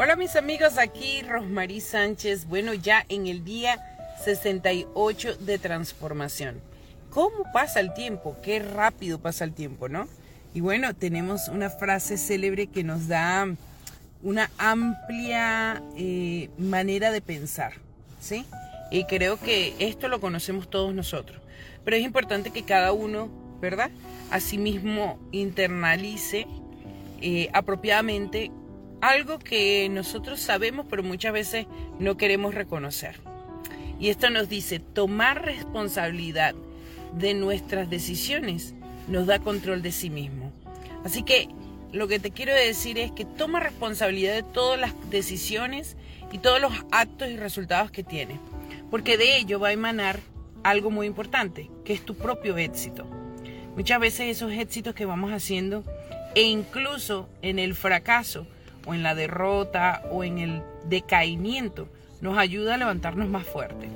Hola mis amigos, aquí Rosmarie Sánchez, bueno ya en el día 68 de transformación. ¿Cómo pasa el tiempo? Qué rápido pasa el tiempo, ¿no? Y bueno, tenemos una frase célebre que nos da una amplia eh, manera de pensar, ¿sí? Y creo que esto lo conocemos todos nosotros. Pero es importante que cada uno, ¿verdad? Asimismo internalice eh, apropiadamente algo que nosotros sabemos pero muchas veces no queremos reconocer. Y esto nos dice, tomar responsabilidad de nuestras decisiones nos da control de sí mismo. Así que lo que te quiero decir es que toma responsabilidad de todas las decisiones y todos los actos y resultados que tienes, porque de ello va a emanar algo muy importante, que es tu propio éxito. Muchas veces esos éxitos que vamos haciendo e incluso en el fracaso, o en la derrota o en el decaimiento, nos ayuda a levantarnos más fuerte.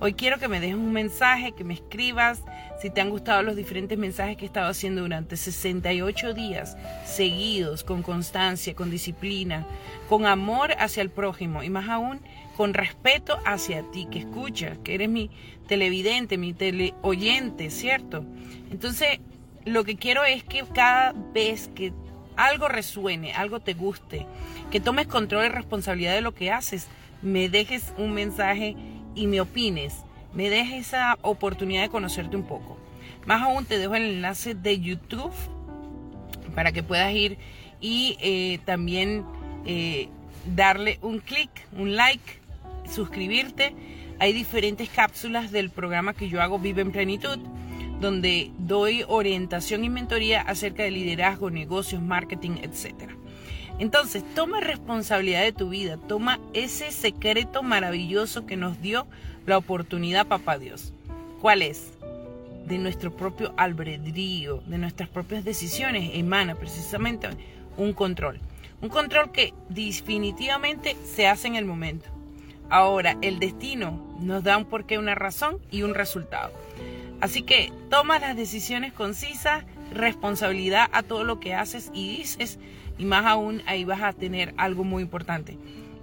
Hoy quiero que me dejes un mensaje, que me escribas si te han gustado los diferentes mensajes que he estado haciendo durante 68 días seguidos, con constancia, con disciplina, con amor hacia el prójimo y más aún con respeto hacia ti que escuchas, que eres mi televidente, mi teleoyente, ¿cierto? Entonces, lo que quiero es que cada vez que algo resuene, algo te guste, que tomes control y responsabilidad de lo que haces, me dejes un mensaje y me opines, me dejes esa oportunidad de conocerte un poco. Más aún te dejo el enlace de YouTube para que puedas ir y eh, también eh, darle un clic, un like, suscribirte. Hay diferentes cápsulas del programa que yo hago Vive en Plenitud donde doy orientación y mentoría acerca de liderazgo, negocios, marketing, etc. Entonces, toma responsabilidad de tu vida, toma ese secreto maravilloso que nos dio la oportunidad, papá Dios. ¿Cuál es? De nuestro propio albedrío, de nuestras propias decisiones, emana precisamente un control. Un control que definitivamente se hace en el momento. Ahora, el destino nos da un porqué, una razón y un resultado. Así que toma las decisiones concisas, responsabilidad a todo lo que haces y dices, y más aún ahí vas a tener algo muy importante,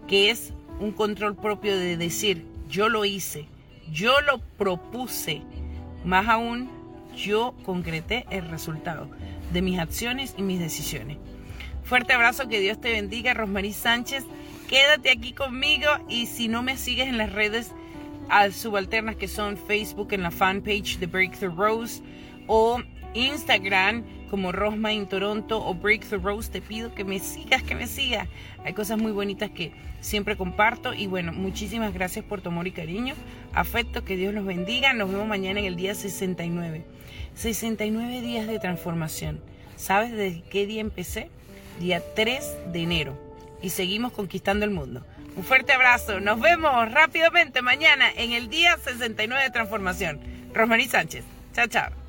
que es un control propio de decir, yo lo hice, yo lo propuse, más aún yo concreté el resultado de mis acciones y mis decisiones. Fuerte abrazo, que Dios te bendiga, Rosmarie Sánchez. Quédate aquí conmigo y si no me sigues en las redes, subalternas que son Facebook en la fanpage de Breakthrough Rose o Instagram como Rosma en Toronto o Breakthrough Rose. Te pido que me sigas, que me sigas. Hay cosas muy bonitas que siempre comparto. Y bueno, muchísimas gracias por tu amor y cariño. Afecto, que Dios los bendiga. Nos vemos mañana en el día 69. 69 días de transformación. ¿Sabes desde qué día empecé? Día 3 de enero. Y seguimos conquistando el mundo. Un fuerte abrazo. Nos vemos rápidamente mañana en el día 69 de transformación. Rosmarie Sánchez. Chao, chao.